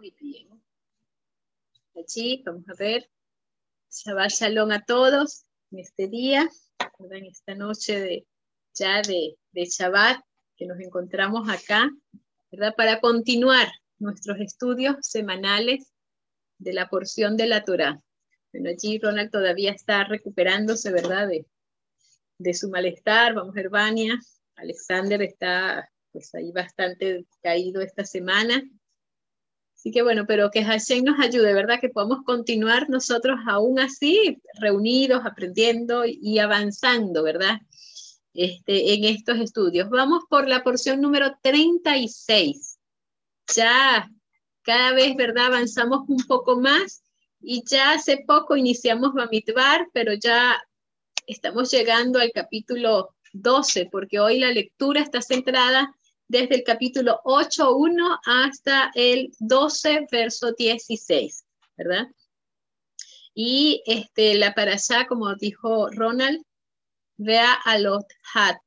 Muy bien. Allí, vamos a ver. Shabbat Shalom a todos en este día, en esta noche de, ya de, de Shabbat, que nos encontramos acá, ¿verdad? Para continuar nuestros estudios semanales de la porción de la Torah. Bueno, allí Ronald todavía está recuperándose, ¿verdad? De, de su malestar. Vamos, Herbania. Alexander está pues ahí bastante caído esta semana. Así que bueno, pero que Hashem nos ayude, ¿verdad? Que podamos continuar nosotros aún así, reunidos, aprendiendo y avanzando, ¿verdad? Este, en estos estudios. Vamos por la porción número 36. Ya cada vez, ¿verdad? Avanzamos un poco más y ya hace poco iniciamos Bamidbar, pero ya estamos llegando al capítulo 12, porque hoy la lectura está centrada desde el capítulo 8.1 hasta el 12, verso 16, ¿verdad? Y este, la para allá, como dijo Ronald, vea a los hat,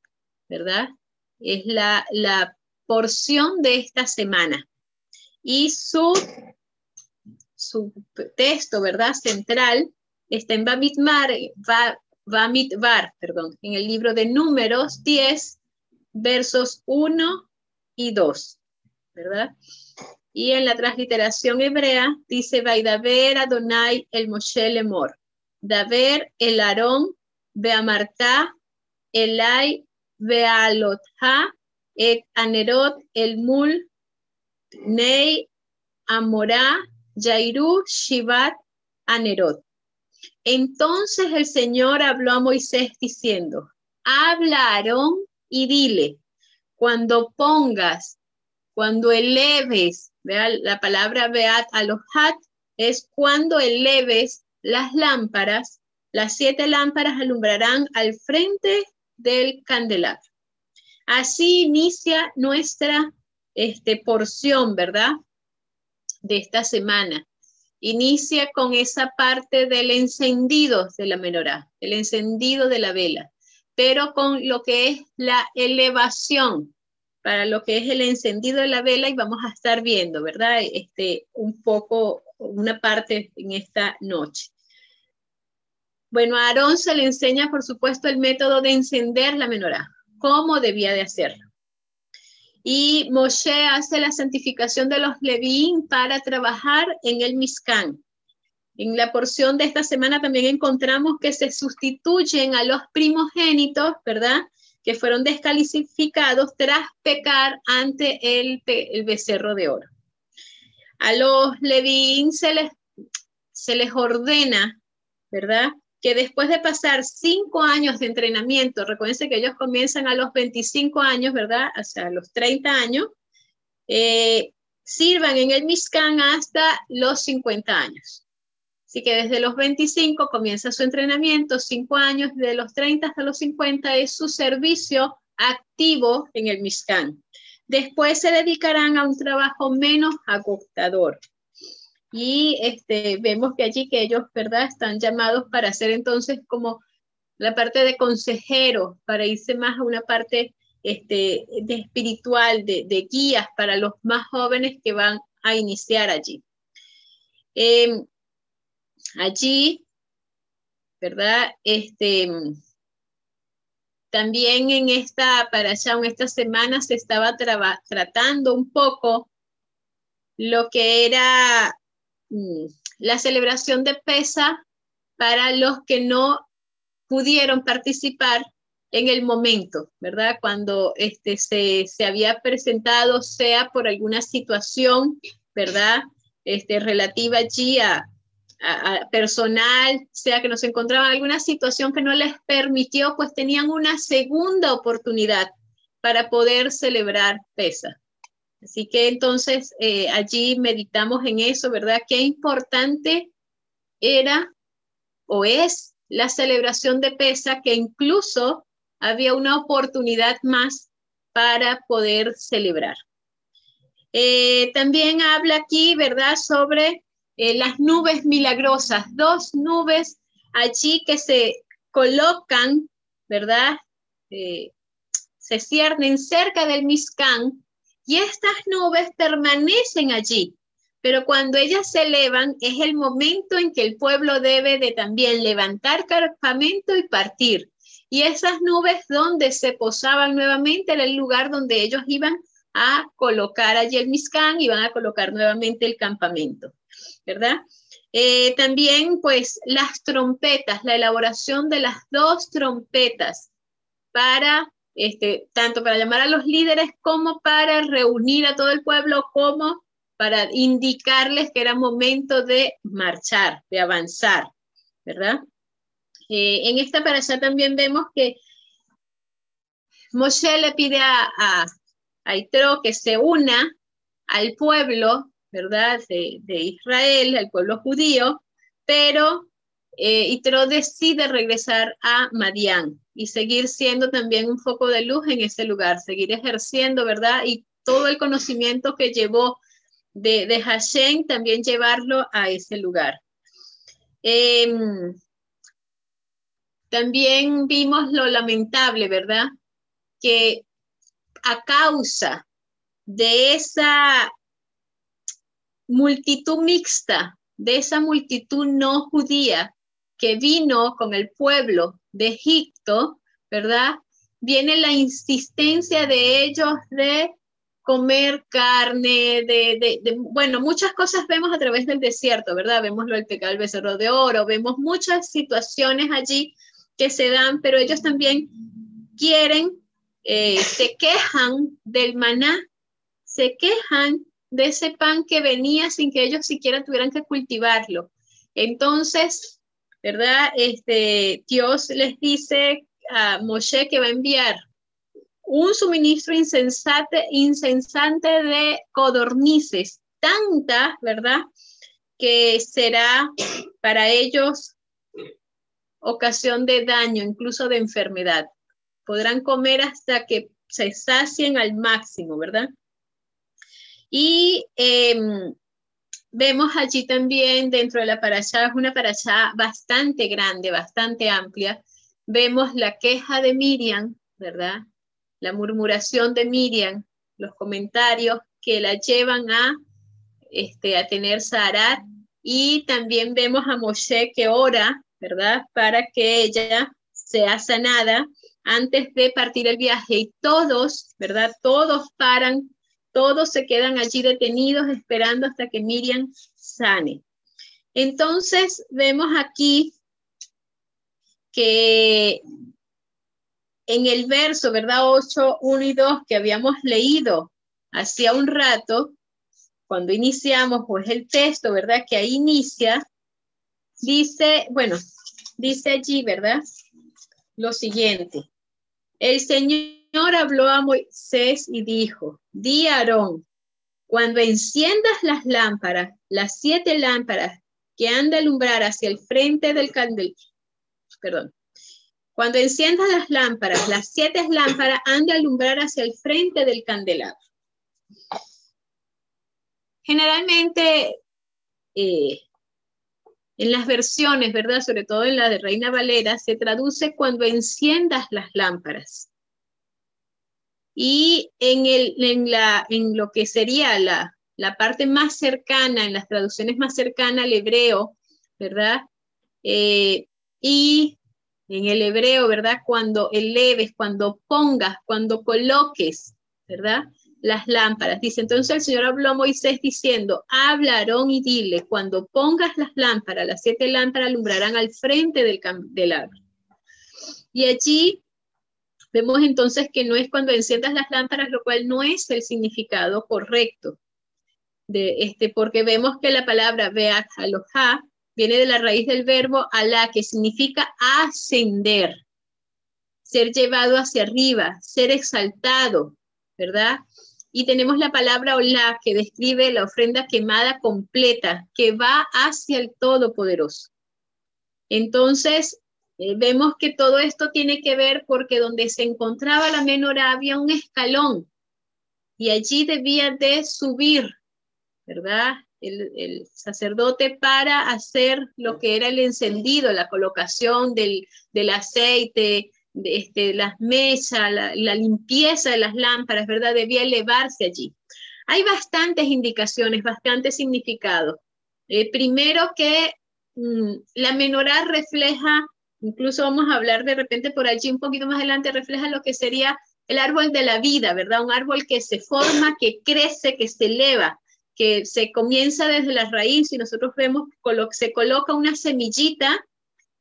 ¿verdad? Es la, la porción de esta semana. Y su, su texto, ¿verdad? Central está en Bamidbar, Bamidbar, perdón, en el libro de Números 10, versos 1 y 2, ¿verdad? Y en la transliteración hebrea dice, Vaidaber Adonai el Moshe Lemor, Daver el Aarón Beamartá, Elai Bealotha, et Anerot el Mul, Nei Amorá, Yairu Shivat Anerot. Entonces el Señor habló a Moisés diciendo, habla a Aarón y dile, cuando pongas, cuando eleves, vea la palabra beat hat es cuando eleves las lámparas, las siete lámparas alumbrarán al frente del candelabro. Así inicia nuestra este, porción, ¿verdad? De esta semana. Inicia con esa parte del encendido de la menorá, el encendido de la vela pero con lo que es la elevación para lo que es el encendido de la vela y vamos a estar viendo, ¿verdad? Este, un poco, una parte en esta noche. Bueno, a Aarón se le enseña, por supuesto, el método de encender la menorá, cómo debía de hacerlo. Y Moshe hace la santificación de los Levín para trabajar en el Mizcán. En la porción de esta semana también encontramos que se sustituyen a los primogénitos, ¿verdad? Que fueron descalificados tras pecar ante el, becerro de oro. A los Levín se les, ordena, ¿verdad? Que después de pasar cinco años de entrenamiento, recuerden que ellos comienzan a los 25 años, ¿verdad? Hasta los 30 años, eh, sirvan en el Mizcán hasta los 50 años. Así que desde los 25 comienza su entrenamiento, 5 años, de los 30 hasta los 50 es su servicio activo en el MISCAN. Después se dedicarán a un trabajo menos agotador. Y este, vemos que allí que ellos, ¿verdad?, están llamados para hacer entonces como la parte de consejero, para irse más a una parte este, de espiritual, de, de guías para los más jóvenes que van a iniciar allí. Eh, allí, ¿verdad? Este, también en esta, para allá, en esta semana se estaba tratando un poco lo que era mm, la celebración de PESA para los que no pudieron participar en el momento, ¿verdad? Cuando este, se, se había presentado, sea por alguna situación, ¿verdad? Este, relativa allí a, personal, sea que nos encontraban en alguna situación que no les permitió, pues tenían una segunda oportunidad para poder celebrar PESA. Así que entonces eh, allí meditamos en eso, ¿verdad? Qué importante era o es la celebración de PESA, que incluso había una oportunidad más para poder celebrar. Eh, también habla aquí, ¿verdad?, sobre eh, las nubes milagrosas, dos nubes allí que se colocan, ¿verdad? Eh, se ciernen cerca del Mizcán y estas nubes permanecen allí Pero cuando ellas se elevan es el momento en que el pueblo debe de también levantar campamento y partir. Y esas nubes donde se posaban nuevamente era el lugar donde ellos iban a colocar allí el Miscán y van a colocar nuevamente el campamento, ¿verdad? Eh, también, pues, las trompetas, la elaboración de las dos trompetas para, este, tanto para llamar a los líderes como para reunir a todo el pueblo, como para indicarles que era momento de marchar, de avanzar, ¿verdad? Eh, en esta allá también vemos que Moshe le pide a, a, que se una al pueblo, ¿verdad? De, Israel, al pueblo judío, pero eh, decide regresar a Madián y seguir siendo también un foco de luz en ese lugar, seguir ejerciendo, ¿verdad? Y todo el conocimiento que llevó de, de Hashem, también llevarlo a ese lugar. Em, también vimos lo lamentable, ¿verdad? Que a causa de esa multitud mixta, de esa multitud no judía que vino con el pueblo de Egipto, ¿verdad? Viene la insistencia de ellos de comer carne, de, bueno, muchas cosas vemos a través del desierto, ¿verdad? Vemos lo del pecado del becerro de oro, vemos muchas situaciones allí que se dan, pero ellos también quieren, eh, se quejan del maná, se quejan de ese pan que venía sin que ellos siquiera tuvieran que cultivarlo. Entonces, ¿verdad? Este, Dios les dice a Moshe que va a enviar un suministro insensate, insensante de codornices, tanta, ¿verdad? Que será para ellos ocasión de daño, incluso de enfermedad. Podrán comer hasta que se sacien al máximo, ¿verdad? Y em, vemos allí también dentro de la parasha, es una parasha bastante grande, bastante amplia. Vemos la queja de Miriam, ¿verdad? La murmuración de Miriam, los comentarios que la llevan a, este, a tener Sarat. Y también vemos a Moshe que ora ¿verdad? Para que ella sea sanada antes de partir el viaje y todos, ¿verdad? Todos paran, todos se quedan allí detenidos esperando hasta que Miriam sane. Entonces vemos aquí que en el verso, ¿verdad? 8, 1 y 2 que habíamos leído hacía un rato, cuando iniciamos, pues el texto, ¿verdad? Que ahí inicia, dice, bueno, dice allí, ¿verdad? Lo siguiente. El Señor habló a Moisés y dijo, di a Aarón, cuando enciendas las lámparas, las siete lámparas que han de alumbrar hacia el frente del candelabro, perdón, cuando enciendas las lámparas, las siete lámparas han de alumbrar hacia el frente del candelabro. Generalmente, eh, en las versiones, ¿verdad? Sobre todo en la de Reina Valera, se traduce cuando enciendas las lámparas. Y en, el, en, la, en lo que sería la, la parte más cercana, en las traducciones más cercanas al hebreo, ¿verdad? Eh, y en el hebreo, ¿verdad? Cuando eleves, cuando pongas, cuando coloques, ¿verdad? las lámparas. Dice, entonces el Señor habló a Moisés diciendo, habla Aarón y dile, cuando pongas las lámparas, las siete lámparas alumbrarán al frente del candelabro. Y allí vemos entonces que no es cuando enciendas las lámparas, lo cual no es el significado correcto. De este, porque vemos que la palabra veat aloha viene de la raíz del verbo alá, que significa ascender, ser llevado hacia arriba, ser exaltado, ¿verdad? Y tenemos la palabra Olá que describe la ofrenda quemada completa que va hacia el Todopoderoso. Entonces, eh, vemos que todo esto tiene que ver porque donde se encontraba la menorá había un escalón y allí debía de subir, ¿verdad? El, sacerdote para hacer lo que era el encendido, la colocación del, del aceite, este, las mesas, la, limpieza de las lámparas, ¿verdad? Debía elevarse allí. Hay bastantes indicaciones, bastantes significados. Eh, primero que mm, la menorá refleja, incluso vamos a hablar de repente por allí un poquito más adelante, refleja lo que sería el árbol de la vida, ¿verdad? Un árbol que se forma, que crece, que se eleva, que se comienza desde la raíz y nosotros vemos, se coloca una semillita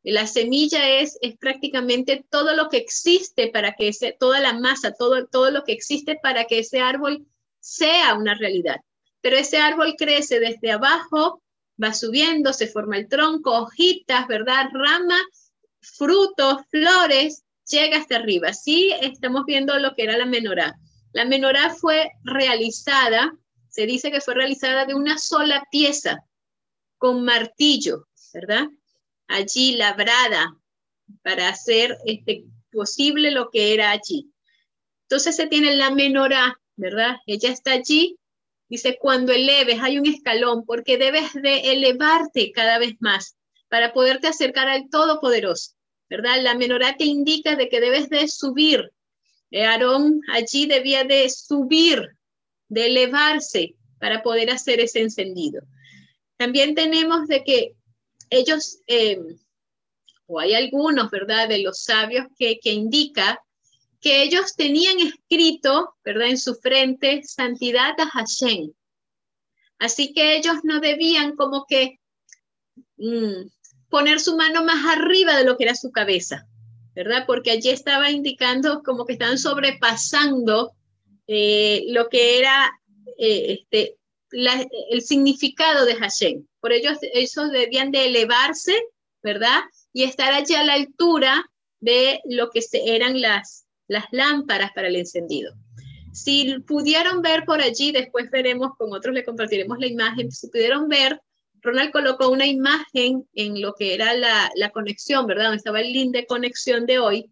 la semilla es, es prácticamente todo lo que existe para que ese, toda la masa, todo, todo lo que existe para que ese árbol sea una realidad. Pero ese árbol crece desde abajo, va subiendo, se forma el tronco, hojitas, ¿verdad? Ramas, frutos, flores, llega hasta arriba. Sí, estamos viendo lo que era la menorá. La menorá fue realizada, se dice que fue realizada de una sola pieza, con martillo, ¿verdad? allí labrada para hacer este, posible lo que era allí. Entonces se tiene la menorá, ¿verdad? Ella está allí. Dice, cuando eleves, hay un escalón, porque debes de elevarte cada vez más para poderte acercar al Todopoderoso, ¿verdad? La menorá te indica de que debes de subir. Eh, Aarón allí debía de subir, de elevarse para poder hacer ese encendido. También tenemos de que ellos, eh, o hay algunos, ¿verdad?, de los sabios que, que indica que ellos tenían escrito, ¿verdad?, en su frente, santidad a Hashem. Así que ellos no debían como que mm, poner su mano más arriba de lo que era su cabeza, ¿verdad? Porque allí estaba indicando como que estaban sobrepasando eh, lo que era eh, este, el significado de Hashem. Por ello, ellos debían de elevarse, ¿verdad? Y estar allí a la altura de lo que eran las, las lámparas para el encendido. Si pudieron ver por allí, después veremos, con otros le compartiremos la imagen, si pudieron ver, Ronald colocó una imagen en lo que era la, la conexión, ¿verdad? Donde estaba el link de conexión de hoy.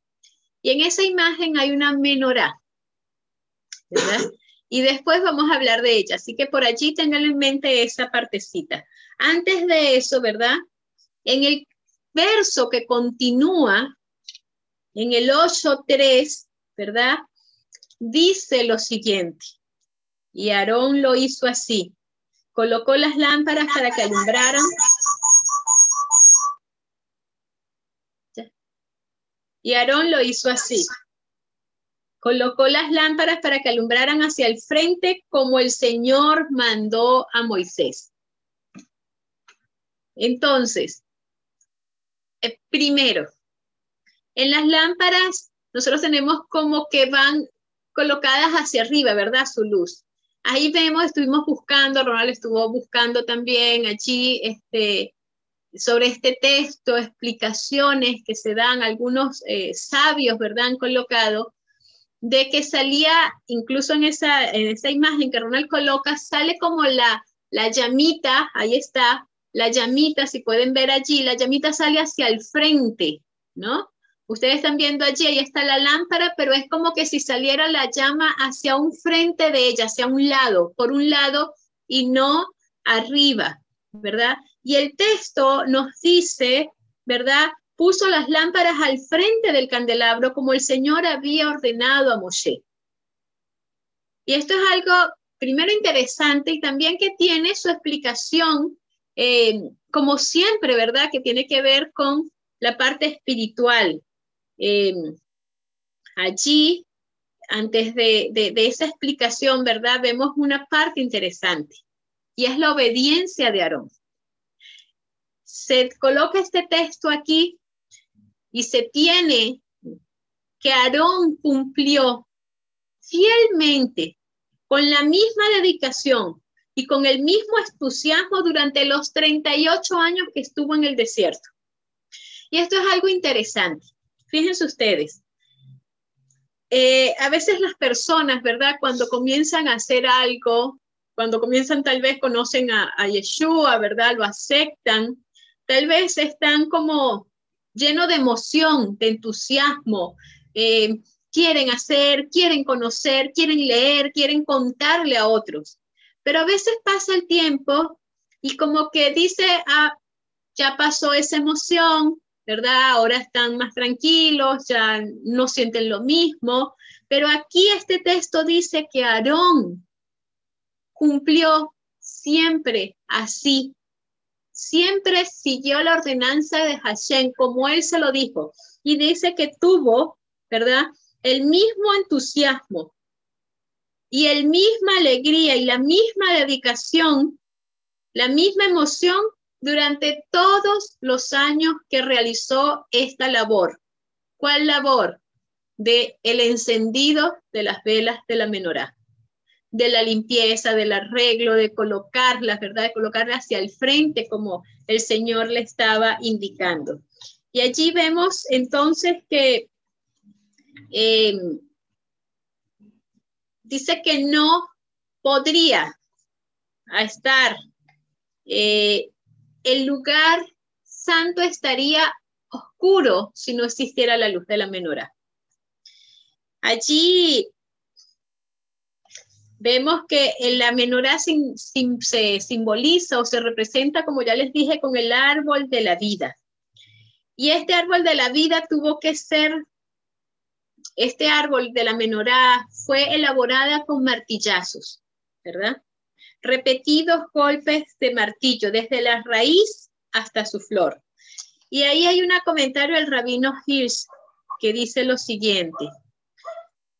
Y en esa imagen hay una menorá, ¿verdad? y después vamos a hablar de ella. Así que por allí tengan en mente esa partecita. Antes de eso, ¿verdad? En el verso que continúa, en el 8.3, ¿verdad? Dice lo siguiente, y Aarón lo hizo así, colocó las lámparas para que alumbraran. Y Aarón lo hizo así. Colocó las lámparas para que alumbraran hacia el frente como el Señor mandó a Moisés. Entonces, eh, primero, en las lámparas nosotros tenemos como que van colocadas hacia arriba, ¿verdad? Su luz. Ahí vemos, estuvimos buscando, Ronald estuvo buscando también allí este, sobre este texto, explicaciones que se dan, algunos eh, sabios, ¿verdad? Han colocado de que salía, incluso en esa, en esa imagen que Ronald coloca, sale como la, la llamita, ahí está, la llamita, si pueden ver allí, la llamita sale hacia el frente, ¿no? Ustedes están viendo allí, ahí está la lámpara, pero es como que si saliera la llama hacia un frente de ella, hacia un lado, por un lado y no arriba, ¿verdad? Y el texto nos dice, ¿verdad? puso las lámparas al frente del candelabro como el Señor había ordenado a Moshe. Y esto es algo, primero, interesante y también que tiene su explicación, eh, como siempre, ¿verdad? Que tiene que ver con la parte espiritual. Eh, allí, antes de, de esa explicación, ¿verdad? Vemos una parte interesante y es la obediencia de Aarón. Se coloca este texto aquí y se tiene que Aarón cumplió fielmente con la misma dedicación y con el mismo entusiasmo durante los 38 años que estuvo en el desierto. Y esto es algo interesante. Fíjense ustedes, eh, a veces las personas, ¿verdad? Cuando comienzan a hacer algo, cuando comienzan tal vez conocen a, a Yeshua, ¿verdad? Lo aceptan, tal vez están como lleno de emoción, de entusiasmo. Eh, quieren hacer, quieren conocer, quieren leer, quieren contarle a otros. Pero a veces pasa el tiempo y como que dice, ah, ya pasó esa emoción, ¿verdad? Ahora están más tranquilos, ya no sienten lo mismo. Pero aquí este texto dice que Aarón cumplió siempre así. Siempre siguió la ordenanza de Hashem como él se lo dijo. Y dice que tuvo, ¿verdad? El mismo entusiasmo y el misma alegría y la misma dedicación, la misma emoción durante todos los años que realizó esta labor. ¿Cuál labor? De el encendido de las velas de la menorá, de la limpieza, del arreglo, de colocarlas, ¿verdad? De colocarlas hacia el frente como el Señor le estaba indicando. Y allí vemos entonces que eh, dice que no podría estar eh, el lugar santo estaría oscuro si no existiera la luz de la menorá. Allí vemos que la menorá se simboliza o se representa, como ya les dije, con el árbol de la vida. Y este árbol de la vida tuvo que ser, este árbol de la menorá fue elaborada con martillazos, ¿verdad? Repetidos golpes de martillo desde la raíz hasta su flor. Y ahí hay un comentario del rabino Hirsch que dice lo siguiente.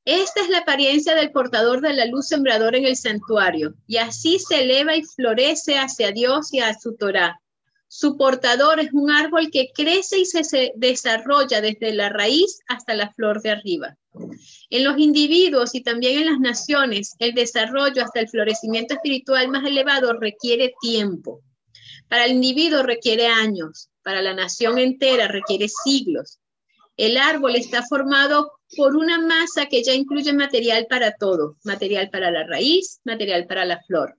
Esta es la apariencia del portador de la luz sembrador en el santuario, y así se eleva y florece hacia Dios y a su Torah. Su portador es un árbol que crece y se desarrolla desde la raíz hasta la flor de arriba. En los individuos y también en las naciones, el desarrollo hasta el florecimiento espiritual más elevado requiere tiempo. Para el individuo requiere años, para la nación entera requiere siglos. El árbol está formado por una masa que ya incluye material para todo, material para la raíz, material para la flor.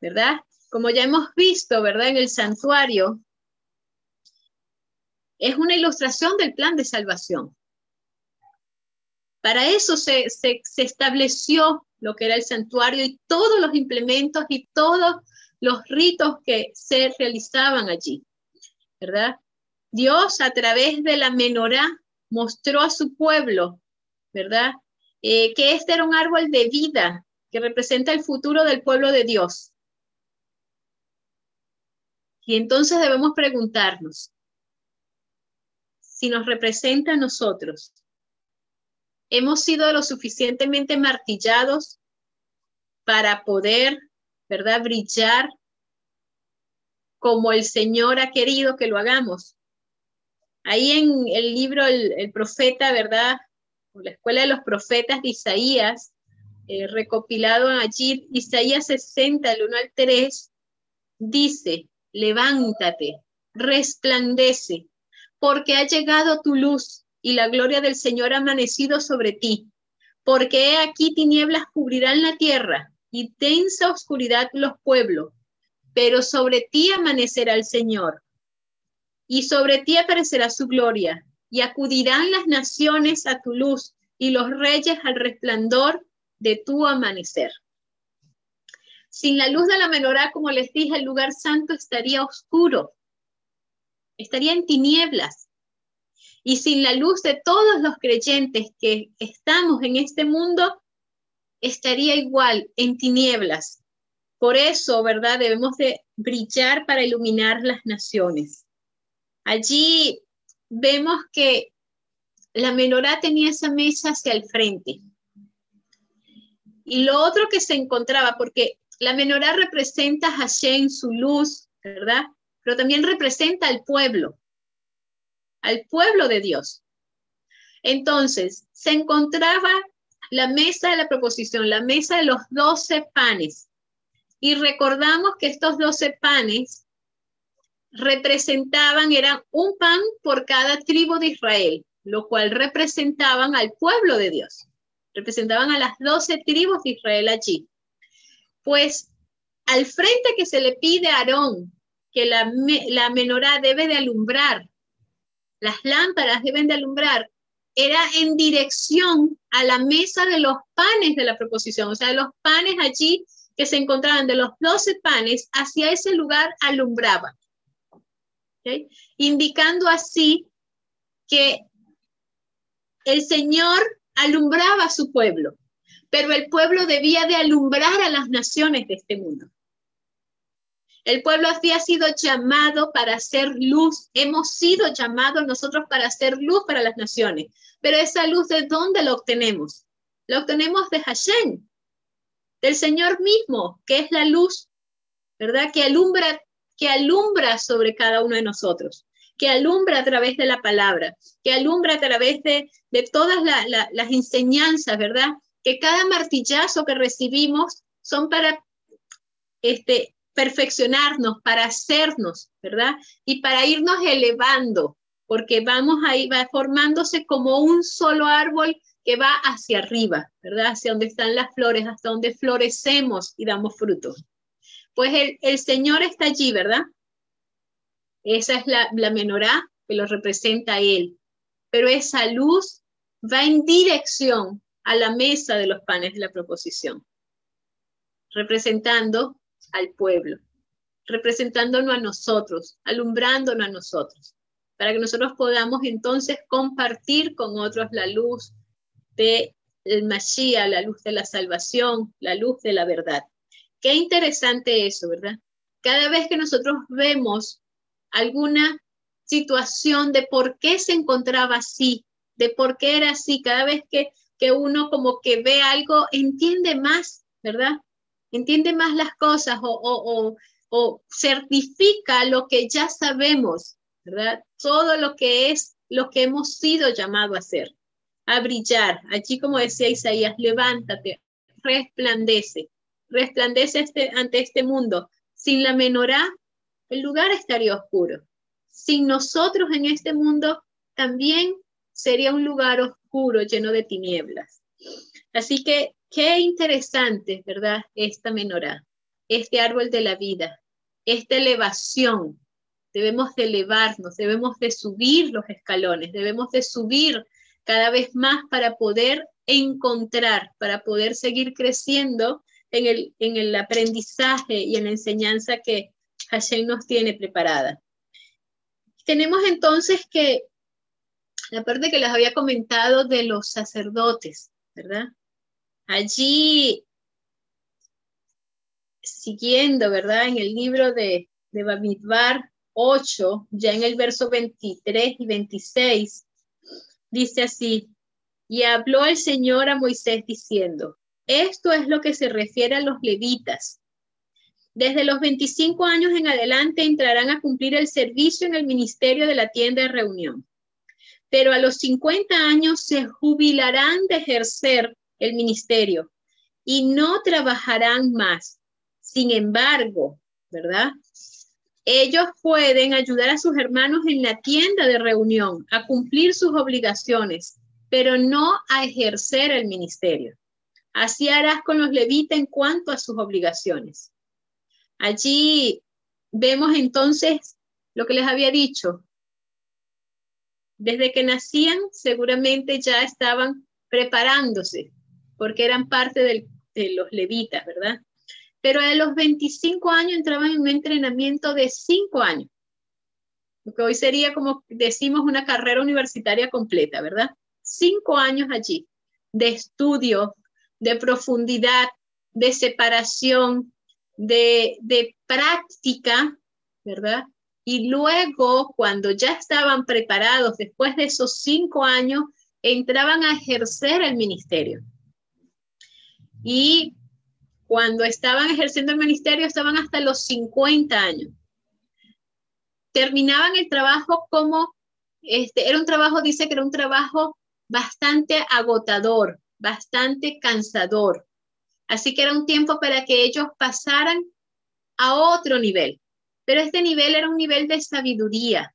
¿Verdad? Como ya hemos visto, ¿verdad? En el santuario, es una ilustración del plan de salvación. Para eso se, se, estableció lo que era el santuario y todos los implementos y todos los ritos que se realizaban allí, ¿verdad? Dios a través de la menorá mostró a su pueblo, ¿verdad? Eh, que este era un árbol de vida que representa el futuro del pueblo de Dios. Y entonces debemos preguntarnos si nos representa a nosotros. ¿Hemos sido lo suficientemente martillados para poder, ¿verdad?, brillar como el Señor ha querido que lo hagamos. Ahí en el libro El, profeta, ¿verdad? La escuela de los profetas de Isaías, eh, recopilado allí, Isaías 60, el 1 al 3, dice, levántate, resplandece, porque ha llegado tu luz y la gloria del Señor ha amanecido sobre ti. Porque he aquí tinieblas cubrirán la tierra y densa oscuridad los pueblos, pero sobre ti amanecerá el Señor y sobre ti aparecerá su gloria y acudirán las naciones a tu luz y los reyes al resplandor de tu amanecer. Sin la luz de la menorá, como les dije, el lugar santo estaría oscuro, estaría en tinieblas. Y sin la luz de todos los creyentes que estamos en este mundo, estaría igual en tinieblas. Por eso, ¿verdad? Debemos de brillar para iluminar las naciones. Allí vemos que la menorá tenía esa mesa hacia el frente. Y lo otro que se encontraba, porque la menorá representa a Hashem, su luz, ¿verdad? Pero también representa al pueblo, al pueblo de Dios. Entonces, se encontraba la mesa de la proposición, la mesa de los doce panes. Y recordamos que estos doce panes representaban, eran un pan por cada tribu de Israel, lo cual representaban al pueblo de Dios. Representaban a las doce tribus de Israel allí. Pues al frente que se le pide a Aarón que la, la menorá debe de alumbrar, las lámparas deben de alumbrar, era en dirección a la mesa de los panes de la proposición, o sea, los panes allí que se encontraban de los doce panes, hacia ese lugar alumbraban, indicando así que el Señor alumbraba a su pueblo. Pero el pueblo debía de alumbrar a las naciones de este mundo. El pueblo había sido llamado para hacer luz. Hemos sido llamados nosotros para hacer luz para las naciones. Pero esa luz, ¿de dónde la obtenemos? La obtenemos de Hashem, del Señor mismo, que es la luz, ¿verdad? Que alumbra, que alumbra sobre cada uno de nosotros, que alumbra a través de la palabra, que alumbra a través de todas las enseñanzas, ¿verdad? Que cada martillazo que recibimos son para este, perfeccionarnos, para hacernos, ¿verdad? Y para irnos elevando, porque vamos ahí, va formándose como un solo árbol que va hacia arriba, ¿verdad? Hacia donde están las flores, hasta donde florecemos y damos frutos. Pues el, el Señor está allí, ¿verdad? Esa es la, la menorá que lo representa Él. Pero esa luz va en dirección a la mesa de los panes de la proposición, representando al pueblo, representándonos a nosotros, alumbrándonos a nosotros, para que nosotros podamos entonces compartir con otros la luz del Mashiach, la luz de la salvación, la luz de la verdad. Qué interesante eso, ¿verdad? Cada vez que nosotros vemos alguna situación de por qué se encontraba así, de por qué era así, cada vez que, que uno como que ve algo, entiende más, ¿verdad? entiende más las cosas o, certifica lo que ya sabemos, ¿verdad? Todo lo que es lo que hemos sido llamados a hacer, a brillar. Allí, como decía Isaías, levántate, resplandece, resplandece este, ante este mundo. Sin la menorá, el lugar estaría oscuro. Sin nosotros en este mundo, también sería un lugar oscuro, lleno de tinieblas. Así que Qué interesante, ¿verdad? Esta menorá, este árbol de la vida, esta elevación. Debemos de elevarnos, debemos de subir los escalones, debemos de subir cada vez más para poder encontrar, para poder seguir creciendo en el, en el aprendizaje y en la enseñanza que Hashem nos tiene preparada. Tenemos entonces que, la parte que les había comentado de los sacerdotes, ¿verdad? Allí, siguiendo, ¿verdad? En el libro de, de Bamidbar 8, ya en el verso 23 y 26, dice así, y habló el Señor a Moisés diciendo, esto es lo que se refiere a los levitas. Desde los 25 años en adelante entrarán a cumplir el servicio en el ministerio de la tienda de reunión. Pero a los 50 años se jubilarán de ejercer el ministerio y no trabajarán más. Sin embargo, ¿verdad? Ellos pueden ayudar a sus hermanos en la tienda de reunión a cumplir sus obligaciones, pero no a ejercer el ministerio. Así harás con los levitas en cuanto a sus obligaciones. Allí vemos entonces lo que les había dicho. Desde que nacían, seguramente ya estaban preparándose porque eran parte de los levitas, ¿verdad? Pero a los 25 años entraban en un entrenamiento de 5 años, lo que hoy sería como decimos una carrera universitaria completa, ¿verdad? Cinco años allí de estudio, de profundidad, de separación, de práctica, ¿verdad? Y luego, cuando ya estaban preparados, después de esos cinco años, entraban a ejercer el ministerio. Y cuando estaban ejerciendo el ministerio estaban hasta los 50 años. Terminaban el trabajo como, este, era un trabajo, dice que era un trabajo bastante agotador, bastante cansador. Así que era un tiempo para que ellos pasaran a otro nivel. Pero este nivel era un nivel de sabiduría,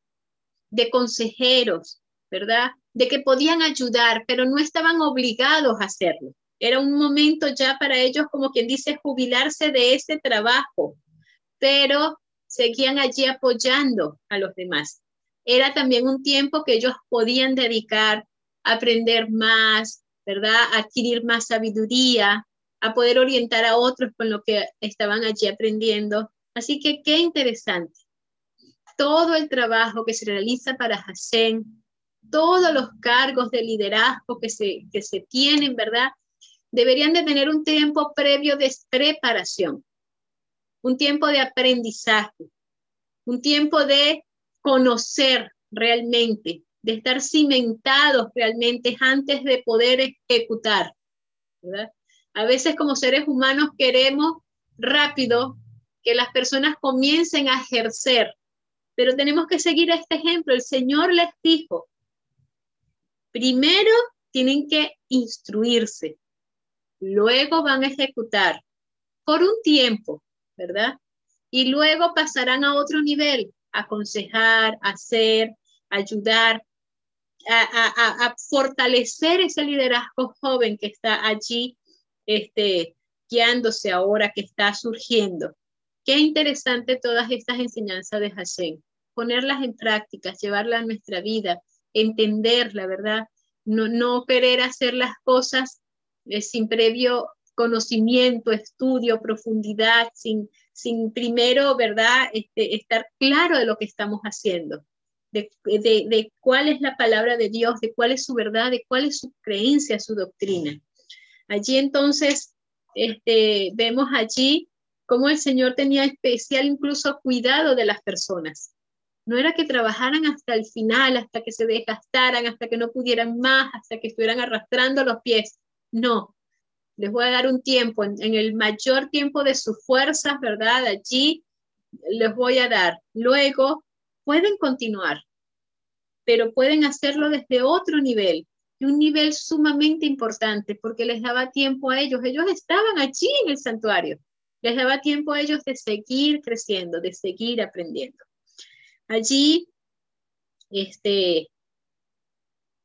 de consejeros, ¿verdad? De que podían ayudar, pero no estaban obligados a hacerlo. Era un momento ya para ellos, como quien dice, jubilarse de ese trabajo, pero seguían allí apoyando a los demás. Era también un tiempo que ellos podían dedicar a aprender más, ¿verdad? A adquirir más sabiduría, a poder orientar a otros con lo que estaban allí aprendiendo. Así que qué interesante. Todo el trabajo que se realiza para Hashem, todos los cargos de liderazgo que se, que se tienen, ¿verdad? deberían de tener un tiempo previo de preparación, un tiempo de aprendizaje, un tiempo de conocer realmente, de estar cimentados realmente antes de poder ejecutar. A veces como seres humanos queremos rápido que las personas comiencen a ejercer, pero tenemos que seguir este ejemplo. El Señor les dijo, primero tienen que instruirse, luego van a ejecutar por un tiempo, ¿verdad? Y luego pasarán a otro nivel, aconsejar, hacer, ayudar, a, fortalecer ese liderazgo joven que está allí, este, guiándose ahora, que está surgiendo. Qué interesante todas estas enseñanzas de Hashem. Ponerlas en práctica, llevarlas a nuestra vida, entender la verdad, no, no querer hacer las cosas eh, sin previo conocimiento, estudio, profundidad, sin, sin primero, ¿verdad?, este, estar claro de lo que estamos haciendo, de, de, de, cuál es la palabra de Dios, de cuál es su verdad, de cuál es su creencia, su doctrina. Allí entonces este, vemos allí cómo el Señor tenía especial incluso cuidado de las personas. No era que trabajaran hasta el final, hasta que se desgastaran, hasta que no pudieran más, hasta que estuvieran arrastrando los pies. No, les voy a dar un tiempo, en, el mayor tiempo de sus fuerzas, ¿verdad? Allí les voy a dar. Luego pueden continuar, pero pueden hacerlo desde otro nivel, un nivel sumamente importante, porque les daba tiempo a ellos. Ellos estaban allí en el santuario. Les daba tiempo a ellos de seguir creciendo, de seguir aprendiendo. Allí, este,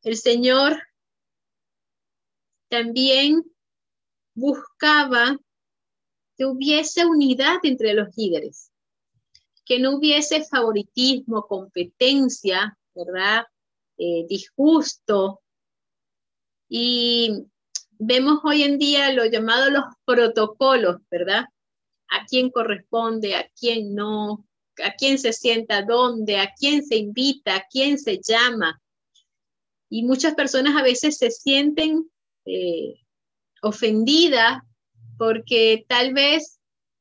el Señor también buscaba que hubiese unidad entre los líderes, que no hubiese favoritismo, competencia, ¿verdad? Eh, disgusto, y vemos hoy en día lo llamado los protocolos, ¿verdad? A quién corresponde, a quién no, a quién se sienta dónde, a quién se invita, a quién se llama. Y muchas personas a veces se sienten eh, ofendidas porque tal vez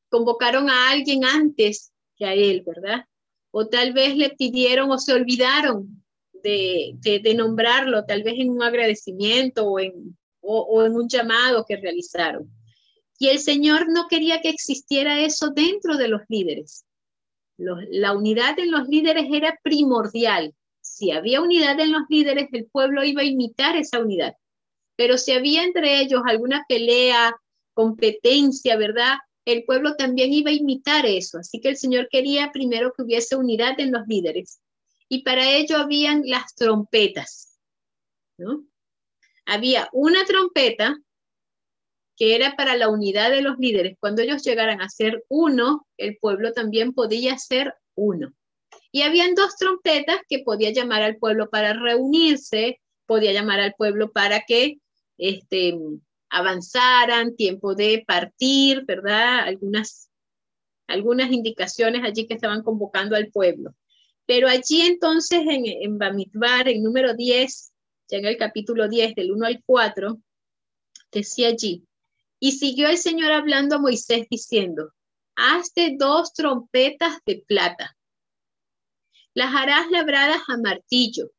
convocaron a alguien antes que a él, ¿verdad? O tal vez le pidieron o se olvidaron de, nombrarlo, tal vez en un agradecimiento o en, o, en un llamado que realizaron. Y el Señor no quería que existiera eso dentro de los líderes. la unidad en los líderes era primordial. Si había unidad en los líderes, el pueblo iba a imitar esa unidad. Pero si había entre ellos alguna pelea, competencia, ¿verdad? El pueblo también iba a imitar eso. Así que el Señor quería primero que hubiese unidad en los líderes y para ello habían las trompetas, ¿no? Había una trompeta que era para la unidad de los líderes. Cuando ellos llegaran a ser uno, el pueblo también podía ser uno. Y habían dos trompetas que podía llamar al pueblo para reunirse, podía llamar al pueblo para que este, avanzaran, tiempo de partir, ¿verdad? Algunas, algunas indicaciones allí que estaban convocando al pueblo. Pero allí entonces en, en Bamidbar, en número 10, ya en el capítulo 10, del 1 al 4, decía allí, y siguió el Señor hablando a Moisés diciendo, hazte dos trompetas de plata, las harás labradas a martillo,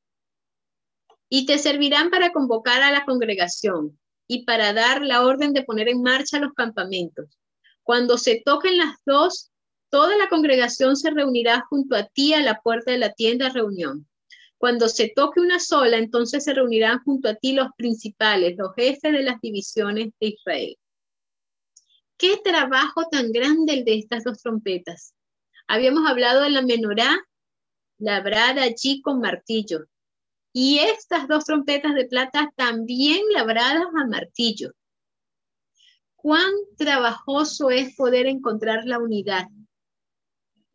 y te servirán para convocar a la congregación y para dar la orden de poner en marcha los campamentos. Cuando se toquen las dos, Toda la congregación se reunirá junto a ti a la puerta de la tienda reunión. Cuando se toque una sola, entonces se reunirán junto a ti los principales, los jefes de las divisiones de Israel. Qué trabajo tan grande el de estas dos trompetas. Habíamos hablado de la menorá labrada allí con martillo. Y estas dos trompetas de plata también labradas a martillo. Cuán trabajoso es poder encontrar la unidad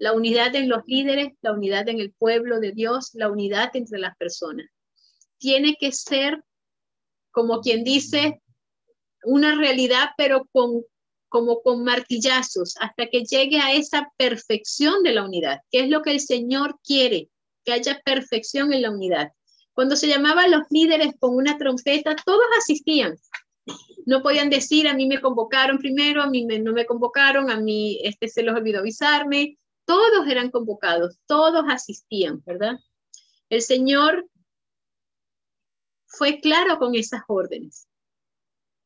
la unidad en los líderes, la unidad en el pueblo de Dios, la unidad entre las personas. Tiene que ser, como quien dice, una realidad, pero con, como con martillazos, hasta que llegue a esa perfección de la unidad, que es lo que el Señor quiere, que haya perfección en la unidad. Cuando se llamaban los líderes con una trompeta, todos asistían, No podían decir, a mí me convocaron primero, a mí no me convocaron, a mí este se los olvidó avisarme. Todos eran convocados, todos asistían, ¿verdad? El Señor fue claro con esas órdenes,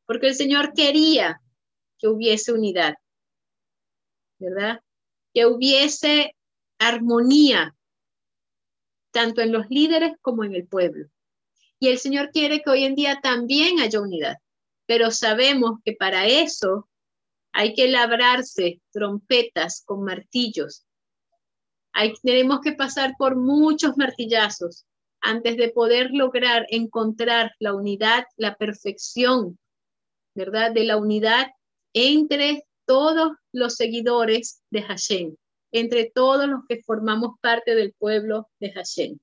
porque el Señor quería que hubiese unidad, ¿verdad? Que hubiese armonía, tanto en los líderes como en el pueblo. Y el Señor quiere que hoy en día también haya unidad, pero sabemos que para eso hay que labrarse trompetas con martillos. Hay, tenemos que pasar por muchos martillazos antes de poder lograr encontrar la unidad, la perfección, ¿verdad? De la unidad entre todos los seguidores de Hashem, entre todos los que formamos parte del pueblo de Hashem.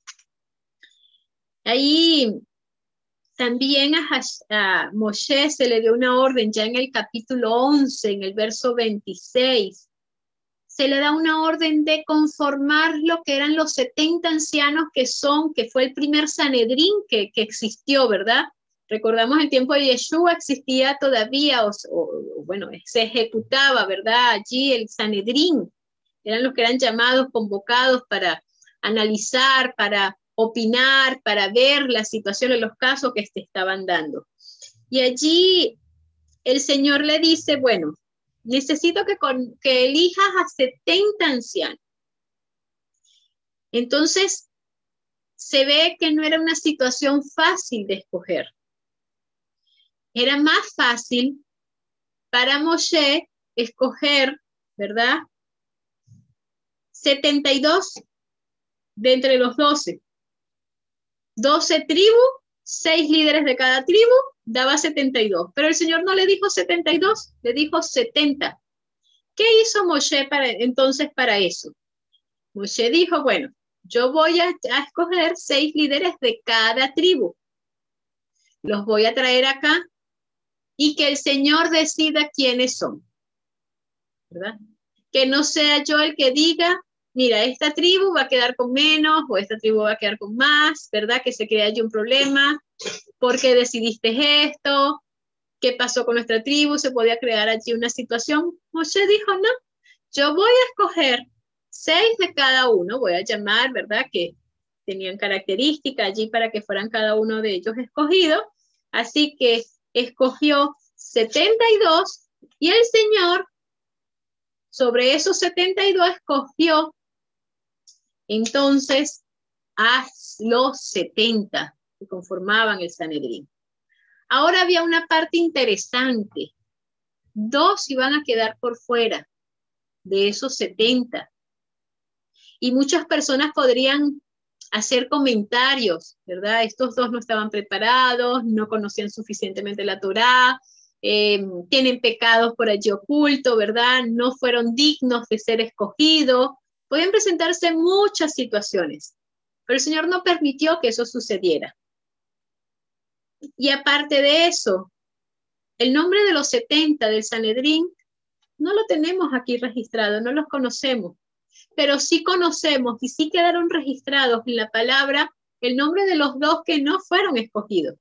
Ahí también a, Moshe se le dio una orden ya en el capítulo 11, en el verso 26. Se le da una orden de conformar lo que eran los 70 ancianos que son, que fue el primer Sanedrín que existió, ¿verdad? Recordamos el tiempo de Yeshua existía todavía, o, bueno, se ejecutaba, ¿verdad? Allí el Sanedrín, eran los que eran llamados, convocados para analizar, para opinar, para ver la situación en los casos que se estaban dando. Y allí el Señor le dice, bueno, necesito que elijas a 70 ancianos. Entonces, se ve que no era una situación fácil de escoger. Era más fácil para Moshe escoger, ¿verdad? 72 de entre los 12. 12 tribus, 6 líderes de cada tribu, daba 72. Pero el Señor no le dijo 72, le dijo 70. ¿Qué hizo Moshe para, entonces para eso? Moshe dijo, bueno, yo voy a, a escoger seis líderes de cada tribu. Los voy a traer acá y que el Señor decida quiénes son. ¿Verdad? Que no sea yo el que diga, mira, esta tribu va a quedar con menos o esta tribu va a quedar con más, ¿verdad? Que se crea allí un problema, ¿por qué decidiste esto? ¿Qué pasó con nuestra tribu? ¿Se podía crear allí una situación? Moshe dijo, no, yo voy a escoger seis de cada uno, voy a llamar, ¿verdad? Que tenían características allí para que fueran cada uno de ellos escogidos. Así que escogió 72 y el Señor sobre esos 72 escogió entonces, a los 70 que conformaban el Sanedrín. Ahora había una parte interesante. Dos iban a quedar por fuera de esos 70. Y muchas personas podrían hacer comentarios, ¿verdad? Estos dos no estaban preparados, no conocían suficientemente la Torá, eh, tienen pecados por allí oculto, ¿verdad? No fueron dignos de ser escogidos, Pueden presentarse muchas situaciones, pero el Señor no permitió que eso sucediera. Y aparte de eso, el nombre de los 70 del Sanedrín no lo tenemos aquí registrado, no los conocemos, pero sí conocemos y sí quedaron registrados en la palabra el nombre de los dos que no fueron escogidos.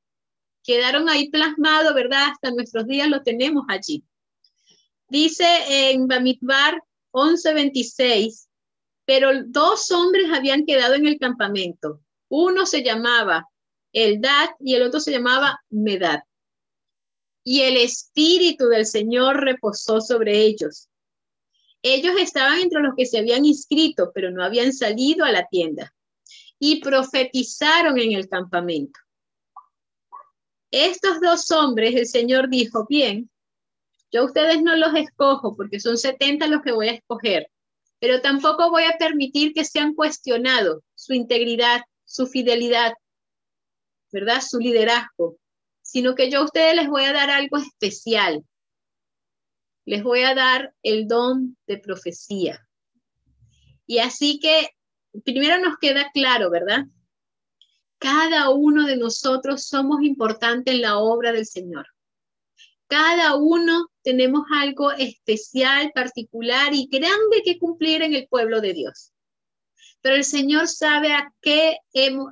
Quedaron ahí plasmados, ¿verdad? Hasta nuestros días lo tenemos allí. Dice en Bamidbar 11:26, pero dos hombres habían quedado en el campamento. Uno se llamaba Eldad y el otro se llamaba Medad. Y el Espíritu del Señor reposó sobre ellos. Ellos estaban entre los que se habían inscrito, pero no habían salido a la tienda. Y profetizaron en el campamento. Estos dos hombres, el Señor dijo, bien, yo a ustedes no los escojo porque son 70 los que voy a escoger, pero tampoco voy a permitir que sean cuestionados su integridad, su fidelidad, ¿verdad? Su liderazgo, sino que yo a ustedes les voy a dar algo especial. Les voy a dar el don de profecía. Y así que primero nos queda claro, ¿verdad? Cada uno de nosotros somos importantes en la obra del Señor. Cada uno tenemos algo especial, particular y grande que cumplir en el pueblo de Dios. Pero el Señor sabe a qué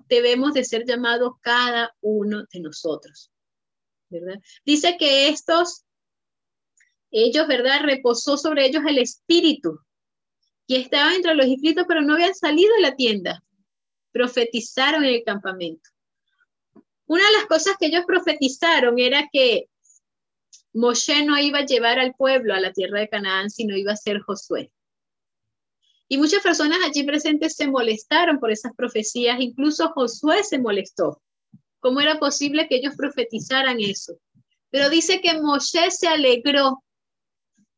debemos de ser llamados cada uno de nosotros. ¿verdad? Dice que estos, ellos, ¿verdad? Reposó sobre ellos el espíritu y estaban entre los inscritos, pero no habían salido de la tienda. Profetizaron en el campamento. Una de las cosas que ellos profetizaron era que Moshe no iba a llevar al pueblo a la tierra de Canaán, sino iba a ser Josué. Y muchas personas allí presentes se molestaron por esas profecías, incluso Josué se molestó. ¿Cómo era posible que ellos profetizaran eso? Pero dice que Moshe se alegró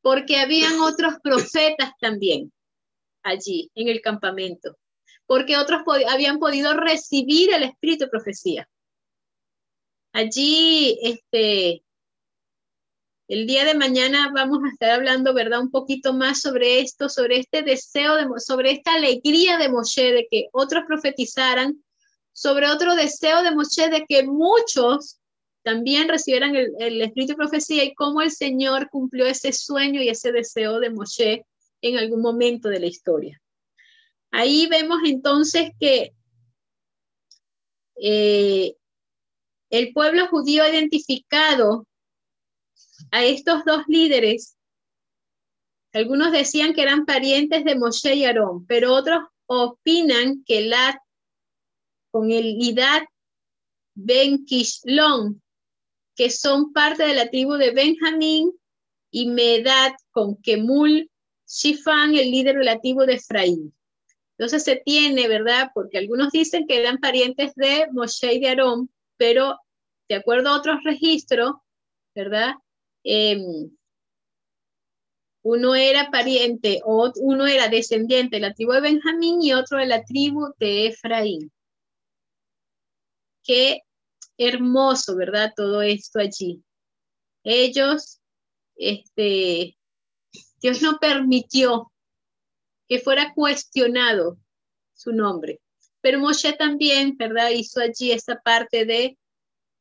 porque habían otros profetas también allí en el campamento, porque otros habían podido recibir el espíritu de profecía. Allí, este, el día de mañana vamos a estar hablando, ¿verdad? Un poquito más sobre esto, sobre este deseo, de, sobre esta alegría de Moshe de que otros profetizaran, sobre otro deseo de Moshe de que muchos también recibieran el, el espíritu de profecía y cómo el Señor cumplió ese sueño y ese deseo de Moshe en algún momento de la historia. Ahí vemos entonces que eh, el pueblo judío ha identificado a estos dos líderes. Algunos decían que eran parientes de Moshe y Aarón, pero otros opinan que Lat con el Idat Ben Kishlon, que son parte de la tribu de Benjamín, y Medad con Kemul, Shifan, el líder relativo de Efraín. Entonces se tiene, ¿verdad? Porque algunos dicen que eran parientes de Moshe y de Aarón, pero de acuerdo a otros registros, ¿verdad? Em, uno era pariente o uno era descendiente de la tribu de Benjamín y otro de la tribu de Efraín. Qué hermoso, ¿verdad? Todo esto allí. Ellos, este, Dios no permitió que fuera cuestionado su nombre. Pero Moshe también, ¿verdad? Hizo allí esa parte de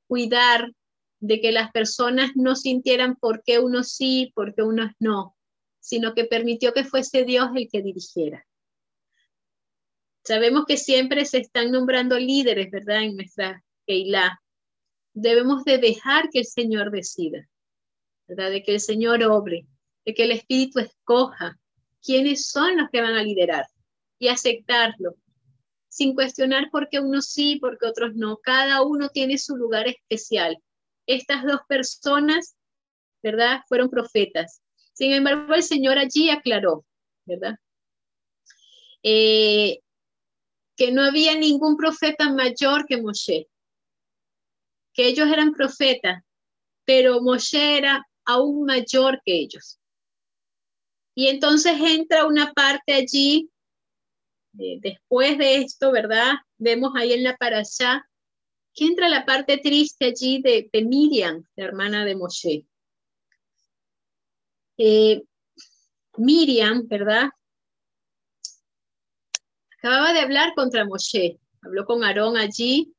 cuidar de que las personas no sintieran por qué unos sí, por qué unos no, sino que permitió que fuese Dios el que dirigiera. Sabemos que siempre se están nombrando líderes, ¿verdad? En nuestra Keilah. Debemos de dejar que el Señor decida, ¿verdad? De que el Señor obre, de que el Espíritu escoja quiénes son los que van a liderar y aceptarlo, sin cuestionar por qué unos sí, por qué otros no. Cada uno tiene su lugar especial. Estas dos personas, ¿verdad? Fueron profetas. Sin embargo, el Señor allí aclaró, ¿verdad? Eh, que no había ningún profeta mayor que Moshe, que ellos eran profetas, pero Moshe era aún mayor que ellos. Y entonces entra una parte allí después de esto, ¿verdad? Vemos ahí en la parasha que entra la parte triste allí de, Miriam, la hermana de Moshe. Eh, Miriam, ¿verdad? Acababa de hablar contra Moshe, habló con Aarón allí,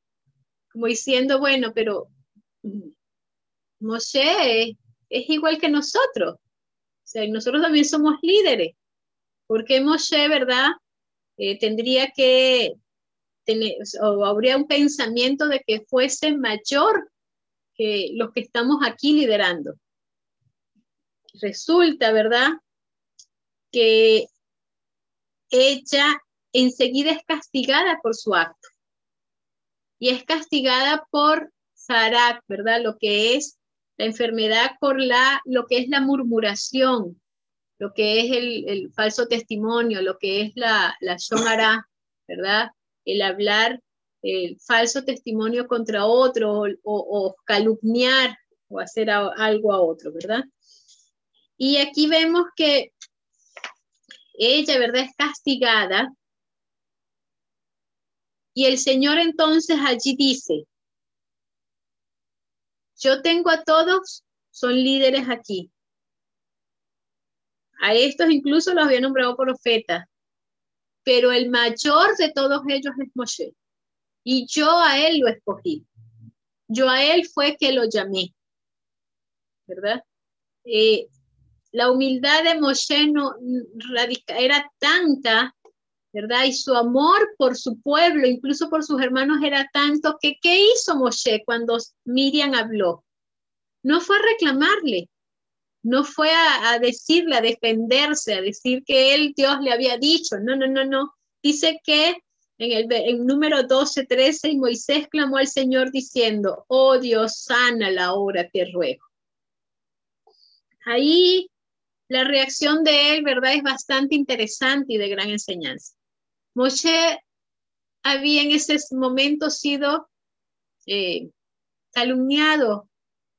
como diciendo, bueno, pero Moshe es igual que nosotros, o sea, nosotros también somos líderes. porque Moshe, verdad, eh, tendría que tener, o habría un pensamiento de que fuese mayor que los que estamos aquí liderando. Resulta, ¿verdad? Que ella enseguida es castigada por su acto. Y es castigada por Sarat, ¿verdad? Lo que es la enfermedad por la, lo que es la murmuración, lo que es el, falso testimonio, lo que es la, la ¿verdad? El hablar el falso testimonio contra otro o, calumniar o hacer algo a otro, ¿verdad? Y aquí vemos que ella, ¿verdad? Es castigada. Y el Señor entonces allí dice, yo tengo a todos, son líderes aquí. A estos incluso los había nombrado profetas, pero el mayor de todos ellos es Moshe. Y yo a él lo escogí. Yo a él fue que lo llamé. ¿Verdad? Eh, la humildad de Moshe era tanta, ¿verdad? Y su amor por su pueblo, incluso por sus hermanos, era tanto que ¿qué hizo Moshe cuando Miriam habló? no fue a reclamarle, no fue a, decirle, a defenderse, a decir que él, Dios le había dicho. No, no, no, no. Dice que en el número 12, 13, Moisés clamó al Señor diciendo, oh Dios, sana la hora, te ruego. Ahí la reacción de él, ¿verdad? Es bastante interesante y de gran enseñanza. Moshe había en ese momento sido eh, calumniado,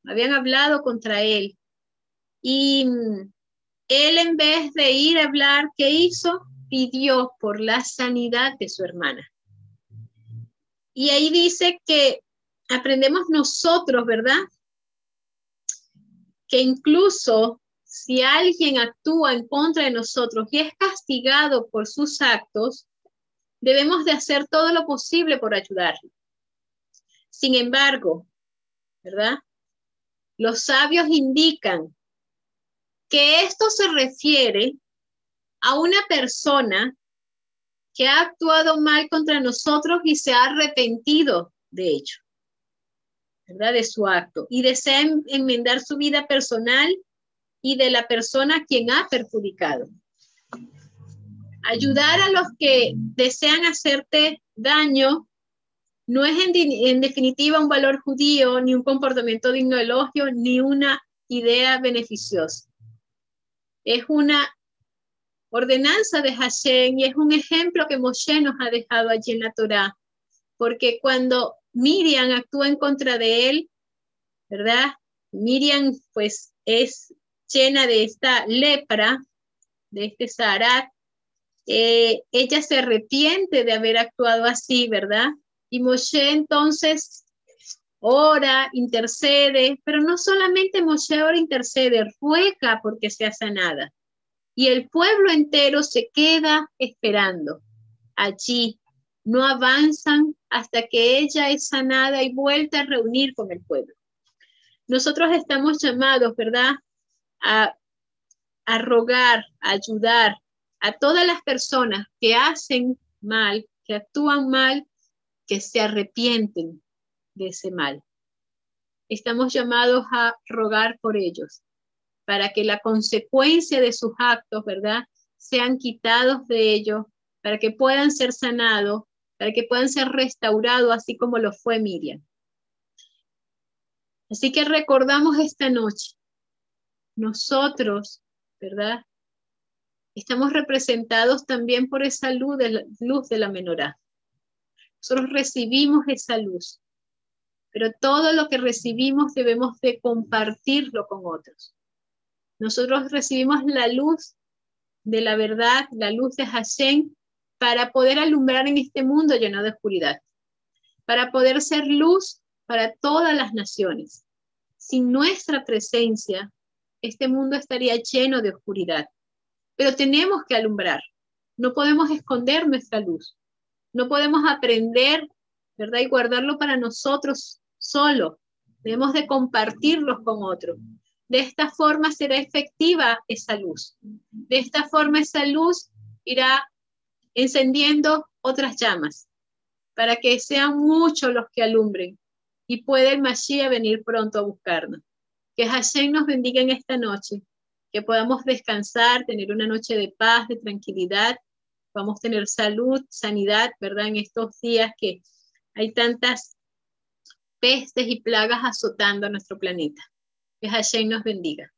habían hablado contra él. Y mm, él en vez de ir a hablar, ¿qué hizo? Pidió por la sanidad de su hermana. Y ahí dice que aprendemos nosotros, ¿verdad? Que incluso si alguien actúa en contra de nosotros y es castigado por sus actos, debemos de hacer todo lo posible por ayudarle. Sin embargo, ¿verdad? Los sabios indican que esto se refiere a una persona que ha actuado mal contra nosotros y se ha arrepentido de ello, ¿verdad? De su acto y desea enmendar su vida personal y de la persona a quien ha perjudicado. Ayudar a los que desean hacerte daño no es en, definitiva un valor judío, ni un comportamiento digno de elogio, ni una idea beneficiosa. Es una ordenanza de Hashem y es un ejemplo que Moshe nos ha dejado allí en la Torá, porque cuando Miriam actúa en contra de él, ¿verdad? Miriam pues es llena de esta lepra, de este Saharat, eh, ella se arrepiente de haber actuado así, ¿verdad? Y Moshe entonces ora, intercede, pero no solamente Moshe ora, intercede, ruega porque sea sanada. Y el pueblo entero se queda esperando allí. No avanzan hasta que ella es sanada y vuelta a reunir con el pueblo. Nosotros estamos llamados, ¿verdad? A, a rogar, a ayudar a todas las personas que hacen mal, que actúan mal, que se arrepienten de ese mal. Estamos llamados a rogar por ellos para que la consecuencia de sus actos, ¿verdad?, sean quitados de ellos, para que puedan ser sanados, para que puedan ser restaurados, así como lo fue Miriam. Así que recordamos esta noche, nosotros, ¿verdad? Estamos representados también por esa luz de la, luz de la menorá. Nosotros recibimos esa luz, pero todo lo que recibimos debemos de compartirlo con otros. Nosotros recibimos la luz de la verdad, la luz de Hashem, para poder alumbrar en este mundo lleno de oscuridad, para poder ser luz para todas las naciones. Sin nuestra presencia, este mundo estaría lleno de oscuridad. Pero tenemos que alumbrar. No podemos esconder nuestra luz. No podemos aprender, ¿verdad? Y guardarlo para nosotros solo. Debemos de compartirlos con otros. De esta forma será efectiva esa luz. De esta forma esa luz irá encendiendo otras llamas para que sean muchos los que alumbren y pueda el Mashiach venir pronto a buscarnos. Que Hashem nos bendiga en esta noche, que podamos descansar, tener una noche de paz, de tranquilidad a tener salud, sanidad, ¿verdad? En estos días que hay tantas pestes y plagas azotando a nuestro planeta. Que Hashem nos bendiga.